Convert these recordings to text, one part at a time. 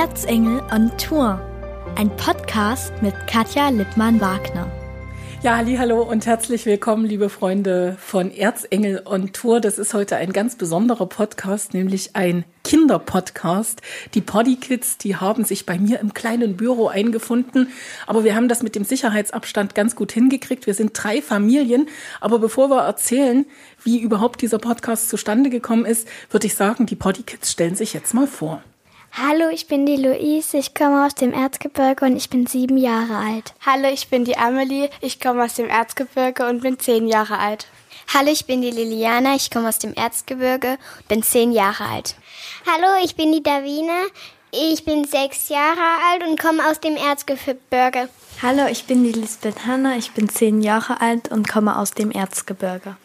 Erzengel on Tour, ein Podcast mit Katja Lippmann-Wagner. Ja, hallo und herzlich willkommen, liebe Freunde von Erzengel on Tour. Das ist heute ein ganz besonderer Podcast, nämlich ein Kinderpodcast. Die Poddy Kids, die haben sich bei mir im kleinen Büro eingefunden, aber wir haben das mit dem Sicherheitsabstand ganz gut hingekriegt. Wir sind drei Familien, aber bevor wir erzählen, wie überhaupt dieser Podcast zustande gekommen ist, würde ich sagen, die Poddy Kids stellen sich jetzt mal vor. Hallo, ich bin die Luise, ich komme aus dem Erzgebirge und ich bin sieben Jahre alt. Hallo, ich bin die Amelie, ich komme aus dem Erzgebirge und bin zehn Jahre alt. Hallo, ich bin die Liliana, ich komme aus dem Erzgebirge und bin zehn Jahre alt. Hallo, ich bin die Davina, ich bin sechs Jahre alt und komme aus dem Erzgebirge. Hallo, ich bin die Lisbeth Hanna, ich bin zehn Jahre alt und komme aus dem Erzgebirge.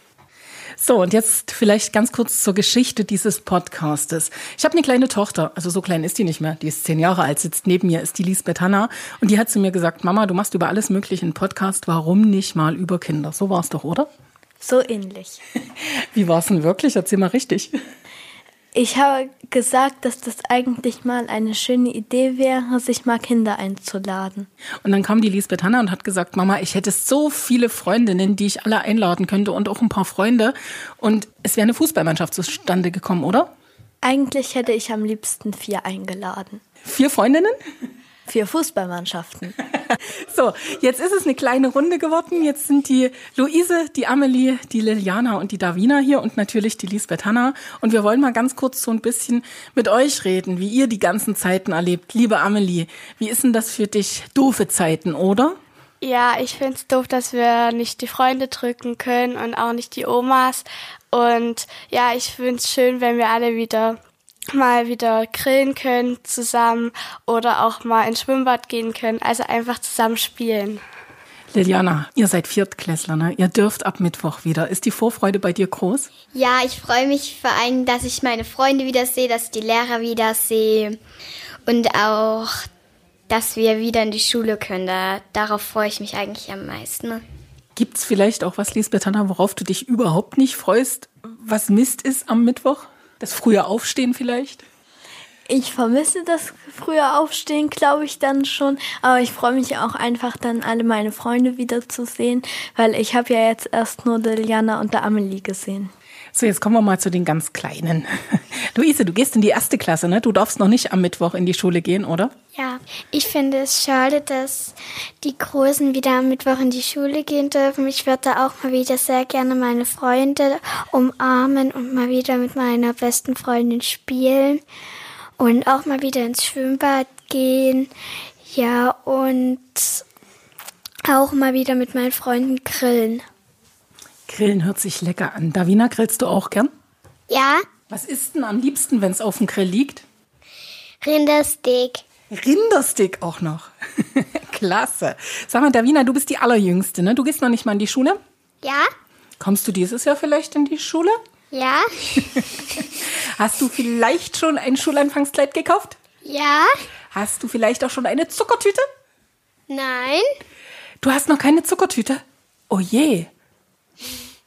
So, und jetzt vielleicht ganz kurz zur Geschichte dieses Podcastes. Ich habe eine kleine Tochter, also so klein ist die nicht mehr, die ist zehn Jahre alt, sitzt neben mir, ist die Lisbeth Hanna. Und die hat zu mir gesagt, Mama, du machst über alles Mögliche einen Podcast, warum nicht mal über Kinder? So war es doch, oder? So ähnlich. Wie war es denn wirklich? Erzähl mal richtig. Ich habe gesagt, dass das eigentlich mal eine schöne Idee wäre, sich mal Kinder einzuladen. Und dann kam die Lisbeth Hanna und hat gesagt, Mama, ich hätte so viele Freundinnen, die ich alle einladen könnte und auch ein paar Freunde. Und es wäre eine Fußballmannschaft zustande gekommen, oder? Eigentlich hätte ich am liebsten vier eingeladen. Vier Freundinnen? Vier Fußballmannschaften. so, jetzt ist es eine kleine Runde geworden. Jetzt sind die Luise, die Amelie, die Liliana und die Davina hier und natürlich die Lisbeth Hanna. Und wir wollen mal ganz kurz so ein bisschen mit euch reden, wie ihr die ganzen Zeiten erlebt. Liebe Amelie, wie ist denn das für dich? Doofe Zeiten, oder? Ja, ich finde es doof, dass wir nicht die Freunde drücken können und auch nicht die Omas. Und ja, ich finde es schön, wenn wir alle wieder mal wieder grillen können zusammen oder auch mal ins Schwimmbad gehen können. Also einfach zusammen spielen. Liliana, ihr seid Viertklässler, ne? Ihr dürft ab Mittwoch wieder. Ist die Vorfreude bei dir groß? Ja, ich freue mich vor allem, dass ich meine Freunde wieder sehe, dass ich die Lehrer wieder sehe und auch, dass wir wieder in die Schule können. Da, darauf freue ich mich eigentlich am meisten. Gibt es vielleicht auch was, Lisbeth Hanna, worauf du dich überhaupt nicht freust, was Mist ist am Mittwoch? Das frühe Aufstehen vielleicht? Ich vermisse das frühe Aufstehen, glaube ich dann schon. Aber ich freue mich auch einfach dann alle meine Freunde wiederzusehen, weil ich habe ja jetzt erst nur Liliana und der Amelie gesehen. So, jetzt kommen wir mal zu den ganz Kleinen. Luise, du gehst in die erste Klasse, ne? Du darfst noch nicht am Mittwoch in die Schule gehen, oder? Ja, ich finde es schade, dass die Großen wieder am Mittwoch in die Schule gehen dürfen. Ich würde da auch mal wieder sehr gerne meine Freunde umarmen und mal wieder mit meiner besten Freundin spielen und auch mal wieder ins Schwimmbad gehen. Ja, und auch mal wieder mit meinen Freunden grillen. Grillen hört sich lecker an. Davina, grillst du auch gern? Ja. Was isst denn am liebsten, wenn es auf dem Grill liegt? Rindersteak. Rindersteak auch noch. Klasse. Sag mal, Davina, du bist die Allerjüngste, ne? Du gehst noch nicht mal in die Schule? Ja. Kommst du dieses Jahr vielleicht in die Schule? Ja. Hast du vielleicht schon ein Schulanfangskleid gekauft? Ja. Hast du vielleicht auch schon eine Zuckertüte? Nein. Du hast noch keine Zuckertüte? Oh je.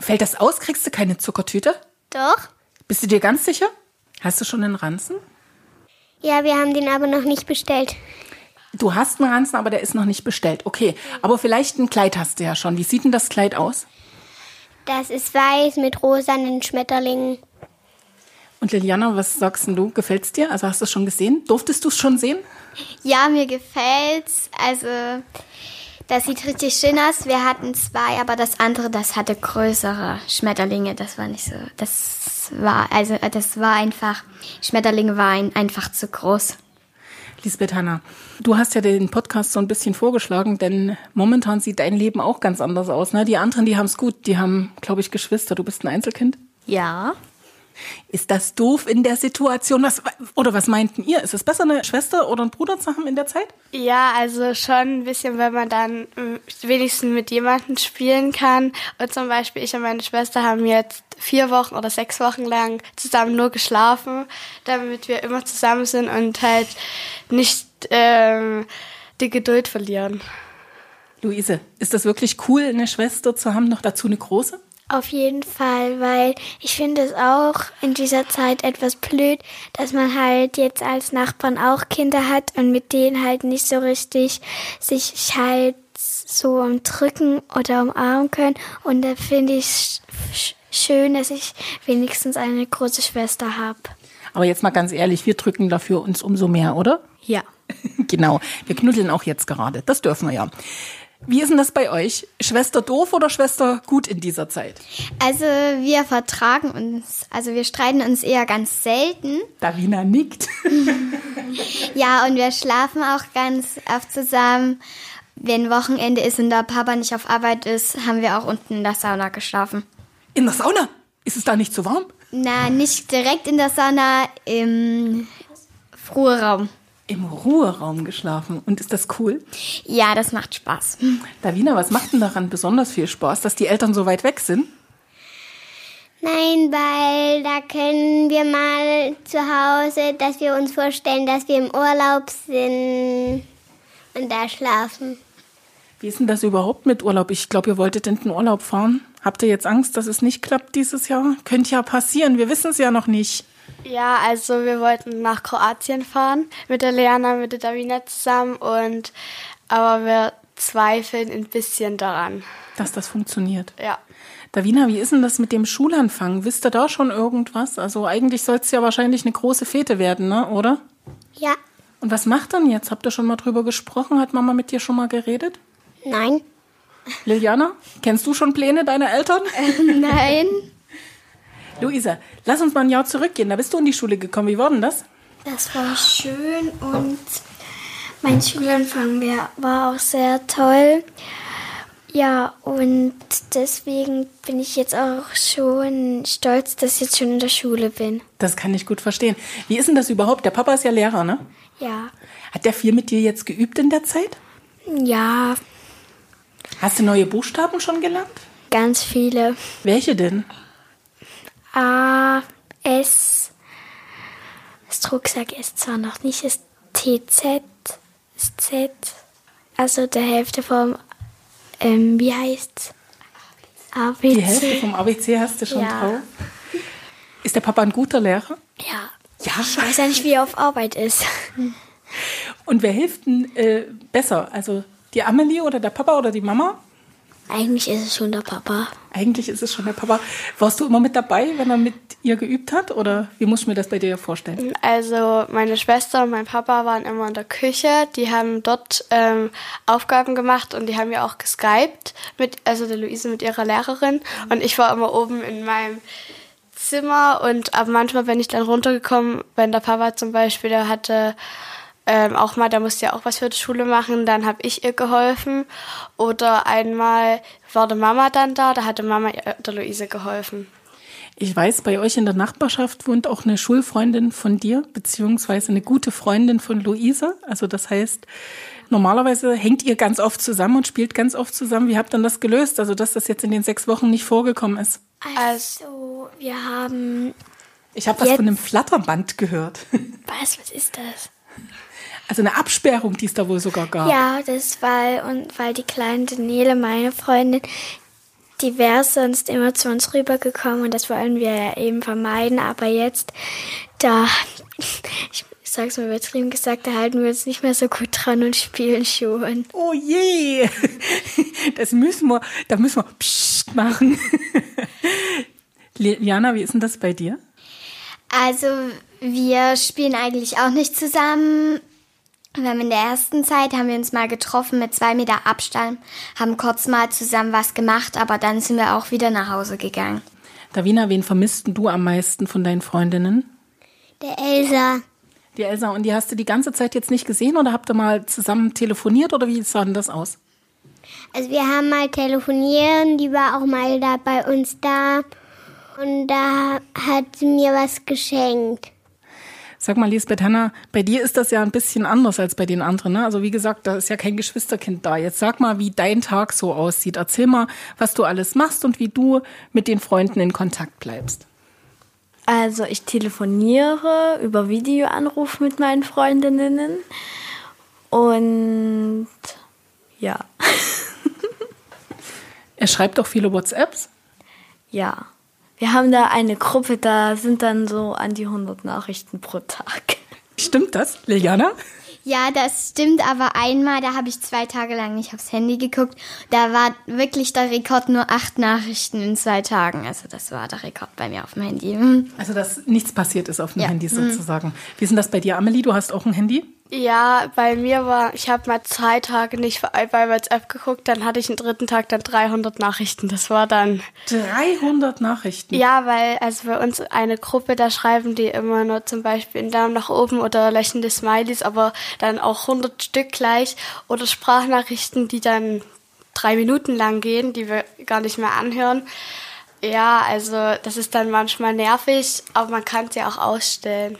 Fällt das aus? Kriegst du keine Zuckertüte? Doch. Bist du dir ganz sicher? Hast du schon einen Ranzen? Ja, wir haben den aber noch nicht bestellt. Du hast einen Ranzen, aber der ist noch nicht bestellt. Okay, aber vielleicht ein Kleid hast du ja schon. Wie sieht denn das Kleid aus? Das ist weiß mit rosanen Schmetterlingen. Und Liliana, was sagst du? Gefällt's dir? Also hast du es schon gesehen? Durftest du es schon sehen? Ja, mir gefällt's. Also das sieht richtig schön aus. Wir hatten zwei, aber das andere, das hatte größere Schmetterlinge. Das war nicht so. Das war, also das war einfach, Schmetterlinge waren einfach zu groß. Lisbeth Hanna, du hast ja den Podcast so ein bisschen vorgeschlagen, denn momentan sieht dein Leben auch ganz anders aus. Ne? Die anderen, die haben es gut. Die haben, glaube ich, Geschwister. Du bist ein Einzelkind? Ja. Ist das doof in der Situation? Was, oder was meinten ihr? Ist es besser, eine Schwester oder einen Bruder zu haben in der Zeit? Ja, also schon ein bisschen, wenn man dann äh, wenigstens mit jemandem spielen kann. Und zum Beispiel ich und meine Schwester haben jetzt vier Wochen oder sechs Wochen lang zusammen nur geschlafen, damit wir immer zusammen sind und halt nicht ähm, die Geduld verlieren. Luise, ist das wirklich cool, eine Schwester zu haben, noch dazu eine große? Auf jeden Fall, weil ich finde es auch in dieser Zeit etwas blöd, dass man halt jetzt als Nachbarn auch Kinder hat und mit denen halt nicht so richtig sich halt so umdrücken oder umarmen können. Und da finde ich schön, dass ich wenigstens eine große Schwester habe. Aber jetzt mal ganz ehrlich, wir drücken dafür uns umso mehr, oder? Ja. genau. Wir knuddeln auch jetzt gerade. Das dürfen wir ja. Wie ist denn das bei euch? Schwester doof oder Schwester gut in dieser Zeit? Also wir vertragen uns, also wir streiten uns eher ganz selten. Davina nickt. ja, und wir schlafen auch ganz oft zusammen. Wenn Wochenende ist und der Papa nicht auf Arbeit ist, haben wir auch unten in der Sauna geschlafen. In der Sauna? Ist es da nicht zu warm? Na, nicht direkt in der Sauna, im Ruheraum im Ruheraum geschlafen. Und ist das cool? Ja, das macht Spaß. Davina, was macht denn daran besonders viel Spaß, dass die Eltern so weit weg sind? Nein, weil da können wir mal zu Hause, dass wir uns vorstellen, dass wir im Urlaub sind und da schlafen. Wie ist denn das überhaupt mit Urlaub? Ich glaube, ihr wolltet in den Urlaub fahren. Habt ihr jetzt Angst, dass es nicht klappt dieses Jahr? Könnte ja passieren, wir wissen es ja noch nicht. Ja, also wir wollten nach Kroatien fahren mit der Leana, mit der Davina zusammen und aber wir zweifeln ein bisschen daran. Dass das funktioniert. Ja. Davina, wie ist denn das mit dem Schulanfang? Wisst ihr da schon irgendwas? Also eigentlich soll es ja wahrscheinlich eine große Fete werden, ne? oder? Ja. Und was macht dann jetzt? Habt ihr schon mal drüber gesprochen? Hat Mama mit dir schon mal geredet? Nein. Liliana, kennst du schon Pläne deiner Eltern? Äh, nein. Luisa, lass uns mal ein Jahr zurückgehen. Da bist du in die Schule gekommen. Wie war denn das? Das war schön und mein Schulanfang war auch sehr toll. Ja, und deswegen bin ich jetzt auch schon stolz, dass ich jetzt schon in der Schule bin. Das kann ich gut verstehen. Wie ist denn das überhaupt? Der Papa ist ja Lehrer, ne? Ja. Hat der viel mit dir jetzt geübt in der Zeit? Ja. Hast du neue Buchstaben schon gelernt? Ganz viele. Welche denn? A, S, das Drucksack ist zwar noch nicht, ist TZ, ist Z, also der Hälfte vom, ähm, wie heißt's? ABC. Die Hälfte vom ABC hast du schon ja. drauf. Ist der Papa ein guter Lehrer? Ja. Ja. Ich weiß ja nicht, wie er auf Arbeit ist. Und wer hilft denn äh, besser? Also die Amelie oder der Papa oder die Mama? Eigentlich ist es schon der Papa. Eigentlich ist es schon der Papa. Warst du immer mit dabei, wenn er mit ihr geübt hat? Oder wie muss ich mir das bei dir vorstellen? Also meine Schwester und mein Papa waren immer in der Küche. Die haben dort ähm, Aufgaben gemacht und die haben ja auch geskypt. Mit, also der Luise mit ihrer Lehrerin. Und ich war immer oben in meinem Zimmer und aber manchmal bin ich dann runtergekommen, wenn der Papa zum Beispiel, der hatte ähm, auch mal, da musste ja auch was für die Schule machen, dann habe ich ihr geholfen. Oder einmal war die Mama dann da, da hatte Mama der Luise geholfen. Ich weiß, bei euch in der Nachbarschaft wohnt auch eine Schulfreundin von dir, beziehungsweise eine gute Freundin von Luise. Also das heißt, normalerweise hängt ihr ganz oft zusammen und spielt ganz oft zusammen. Wie habt ihr das gelöst? Also dass das jetzt in den sechs Wochen nicht vorgekommen ist? Also, wir haben. Ich habe was von einem Flatterband gehört. Was? Was ist das? Also eine Absperrung, die es da wohl sogar gab. Ja, das war, und weil die kleine Daniele, meine Freundin, die wäre sonst immer zu uns rübergekommen und das wollen wir ja eben vermeiden. Aber jetzt, da, ich sag's mal übertrieben gesagt, da halten wir uns nicht mehr so gut dran und spielen schon. Oh je! Das müssen wir, da müssen wir Psst machen. Liana, wie ist denn das bei dir? Also, wir spielen eigentlich auch nicht zusammen. Wir haben in der ersten Zeit haben wir uns mal getroffen mit zwei Meter Abstand, haben kurz mal zusammen was gemacht, aber dann sind wir auch wieder nach Hause gegangen. Davina, wen vermisst du am meisten von deinen Freundinnen? Der Elsa. Die Elsa, und die hast du die ganze Zeit jetzt nicht gesehen oder habt ihr mal zusammen telefoniert oder wie sah denn das aus? Also wir haben mal telefoniert, die war auch mal da bei uns da und da hat sie mir was geschenkt. Sag mal, Lisbeth Hanna, bei dir ist das ja ein bisschen anders als bei den anderen. Ne? Also wie gesagt, da ist ja kein Geschwisterkind da. Jetzt sag mal, wie dein Tag so aussieht. Erzähl mal, was du alles machst und wie du mit den Freunden in Kontakt bleibst. Also ich telefoniere über Videoanruf mit meinen Freundinnen und ja. er schreibt auch viele WhatsApps? Ja. Wir haben da eine Gruppe, da sind dann so an die 100 Nachrichten pro Tag. Stimmt das, Liliana? Ja, das stimmt, aber einmal, da habe ich zwei Tage lang nicht aufs Handy geguckt. Da war wirklich der Rekord nur acht Nachrichten in zwei Tagen. Also das war der Rekord bei mir auf dem Handy. Mhm. Also, dass nichts passiert ist auf dem Ja. Handy sozusagen. Wie ist denn das bei dir, Amelie? Du hast auch ein Handy? Ja, bei mir war, ich habe mal zwei Tage nicht bei WhatsApp geguckt, dann hatte ich einen dritten Tag dann 300 Nachrichten. Das war dann 300 Nachrichten. Ja, weil also bei uns eine Gruppe, da schreiben die immer nur zum Beispiel einen Daumen nach oben oder lächelnde Smileys, aber dann auch 100 Stück gleich oder Sprachnachrichten, die dann drei Minuten lang gehen, die wir gar nicht mehr anhören. Ja, also das ist dann manchmal nervig, aber man kann es ja auch ausstellen.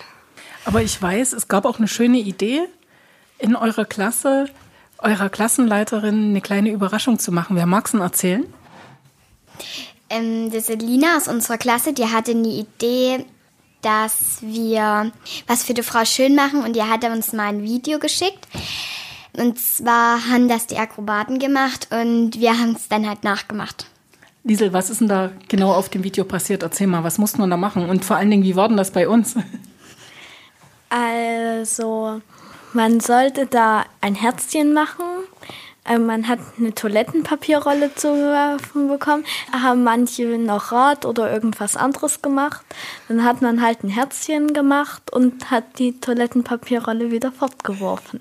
Aber ich weiß, es gab auch eine schöne Idee, in eurer Klasse, eurer Klassenleiterin eine kleine Überraschung zu machen. Wer mag's denn erzählen? Ähm, das Lina aus unserer Klasse, die hatte eine Idee, dass wir was für die Frau schön machen und die hatte uns mal ein Video geschickt. Und zwar haben das die Akrobaten gemacht und wir haben es dann halt nachgemacht. Liesel, was ist denn da genau auf dem Video passiert? Erzähl mal, was mussten wir da machen? Und vor allen Dingen, wie war denn das bei uns? Also, man sollte da ein Herzchen machen. Äh, Man hat eine Toilettenpapierrolle zugeworfen bekommen. Haben manche noch Rad oder irgendwas anderes gemacht. Dann hat man halt ein Herzchen gemacht und hat die Toilettenpapierrolle wieder fortgeworfen.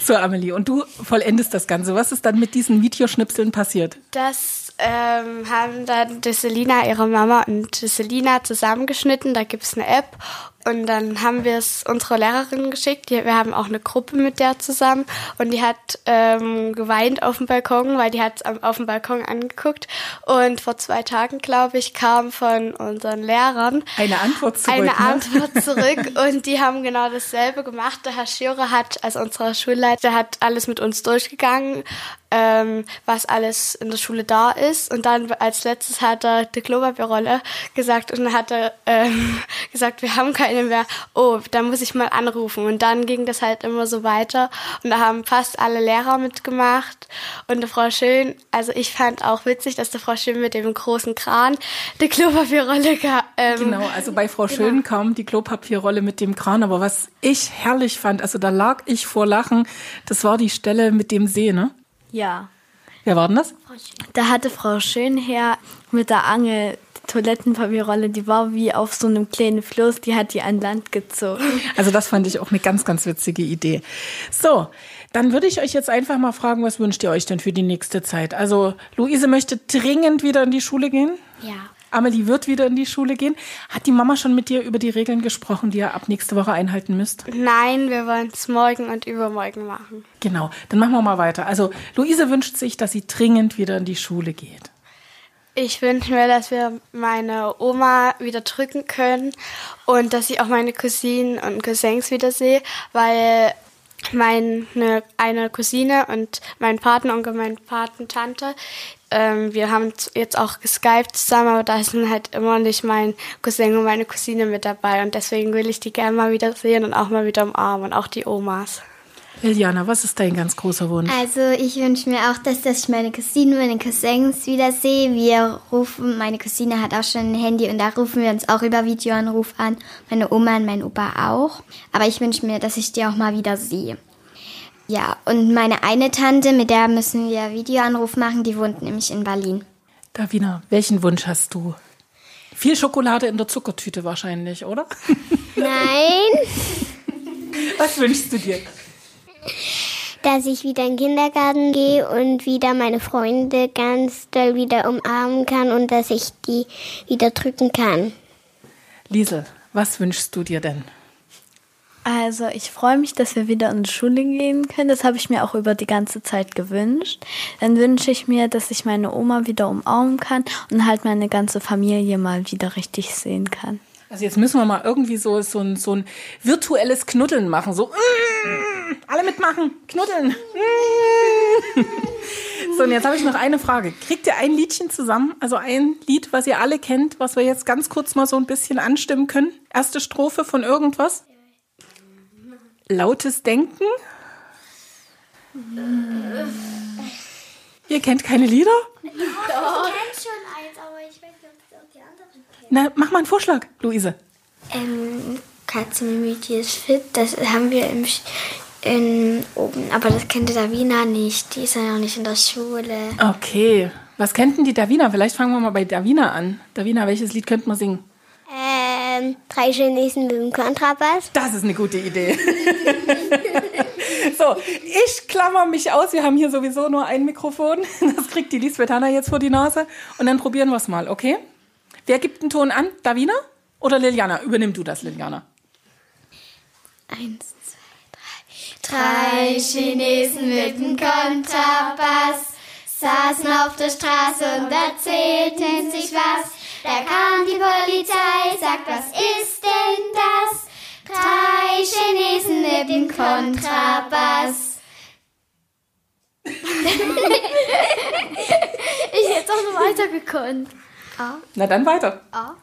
So, Amelie, und du vollendest das Ganze. Was ist dann mit diesen Videoschnipseln passiert? Das ähm, haben dann die Selina, ihre Mama und die Selina zusammengeschnitten. Da gibt's eine App. Und dann haben wir es unserer Lehrerin geschickt. Wir haben auch eine Gruppe mit der zusammen. Und die hat ähm, geweint auf dem Balkon, weil die hat es auf dem Balkon angeguckt. Und vor zwei Tagen, glaube ich, kam von unseren Lehrern Eine Antwort zurück. eine ne? Antwort zurück und die haben genau dasselbe gemacht. Der Herr Schürer hat, also unser Schulleiter, hat alles mit uns durchgegangen, ähm, was alles in der Schule da ist. Und dann als letztes hat er die Klopapierrolle gesagt und hat er ähm, gesagt, wir haben keine mehr. Oh, da muss ich mal anrufen. Und dann ging das halt immer so weiter. Und da haben fast alle Lehrer mitgemacht. Und die Frau Schön, also ich fand auch witzig, dass die Frau Schön mit dem großen Kran die Klopapierrolle ähm, Genau, also bei Frau Schön kam die Klopapierrolle mit dem Kran, aber was ich herrlich fand, also da lag ich vor Lachen, das war die Stelle mit dem See, ne? Ja. Wer war denn das? Da hatte Frau Schönherr mit der Angel die Toilettenpapierrolle, die war wie auf so einem kleinen Floß, die hat die an Land gezogen. Also das fand ich auch eine ganz, ganz witzige Idee. So, dann würde ich euch jetzt einfach mal fragen, was wünscht ihr euch denn für die nächste Zeit? Also Luise möchte dringend wieder in die Schule gehen. Ja. Amelie wird wieder in die Schule gehen. Hat die Mama schon mit dir über die Regeln gesprochen, die ihr ab nächste Woche einhalten müsst? Nein, wir wollen es morgen und übermorgen machen. Genau, dann machen wir mal weiter. Also Luise wünscht sich, dass sie dringend wieder in die Schule geht. Ich wünsche mir, dass wir meine Oma wieder drücken können und dass ich auch meine Cousinen und Cousins wieder sehe, weil meine eine Cousine und mein Patenonkel, meine Patentante, ähm, wir haben jetzt auch geskypt zusammen, aber da sind halt immer nicht mein Cousin und meine Cousine mit dabei und deswegen will ich die gerne mal wieder sehen und auch mal wieder umarmen und auch die Omas. Liliana, was ist dein ganz großer Wunsch? Also ich wünsche mir auch, dass, dass ich meine Cousinen, meine Cousins wieder sehe. Wir rufen, meine Cousine hat auch schon ein Handy und da rufen wir uns auch über Videoanruf an. Meine Oma und mein Opa auch. Aber ich wünsche mir, dass ich die auch mal wieder sehe. Ja, und meine eine Tante, mit der müssen wir Videoanruf machen, die wohnt nämlich in Berlin. Davina, welchen Wunsch hast du? Viel Schokolade in der Zuckertüte wahrscheinlich, oder? Nein, Was wünschst du dir? dass ich wieder in den Kindergarten gehe und wieder meine Freunde ganz doll wieder umarmen kann und dass ich die wieder drücken kann. Liesel, was wünschst du dir denn? Also ich freue mich, dass wir wieder in die Schule gehen können. Das habe ich mir auch über die ganze Zeit gewünscht. Dann wünsche ich mir, dass ich meine Oma wieder umarmen kann und halt meine ganze Familie mal wieder richtig sehen kann. Also jetzt müssen wir mal irgendwie so, so, ein, so ein virtuelles Knuddeln machen. So, mm, alle mitmachen, knuddeln. Mm. So, und jetzt habe ich noch eine Frage. Kriegt ihr ein Liedchen zusammen? Also ein Lied, was ihr alle kennt, was wir jetzt ganz kurz mal so ein bisschen anstimmen können? Erste Strophe von irgendwas? Lautes Denken? Ihr kennt keine Lieder? Ich kenne schon eins, aber ich weiß nicht, ob Na, mach mal einen Vorschlag, Luise. Ähm, Katze Mimiti ist fit, das haben wir im, in, oben, aber das kennt die Davina nicht, die ist ja noch nicht in der Schule. Okay, was kennt denn die Davina? Vielleicht fangen wir mal bei Davina an. Davina, welches Lied könnte man singen? Ähm, drei Chinesen mit dem Kontrabass. Das ist eine gute Idee. so, ich klammer mich aus. Wir haben hier sowieso nur ein Mikrofon. Das kriegt die Lisbeth Hanna jetzt vor die Nase. Und dann probieren wir es mal, okay? Wer gibt den Ton an? Davina oder Liliana? Übernimm du das, Liliana. Eins, zwei, drei. Drei Chinesen mit dem Kontrabass saßen auf der Straße und erzählten sich was. Da kam die Polizei, sagt, was ist denn das? Drei Chinesen mit dem Kontrabass. ich hätte auch noch weiter gekonnt. A. Na dann weiter. A.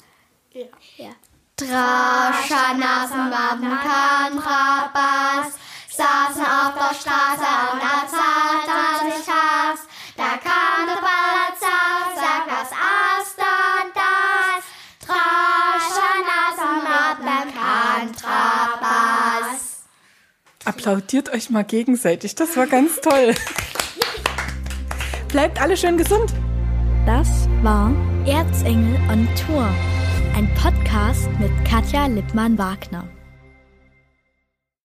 Ja. ja. Draschanasen mit dem Kontrabass saßen auf der Straße Applaudiert euch mal gegenseitig, das war ganz toll. Bleibt alle schön gesund. Das war Erzengel on Tour, ein Podcast mit Katja Lippmann-Wagner.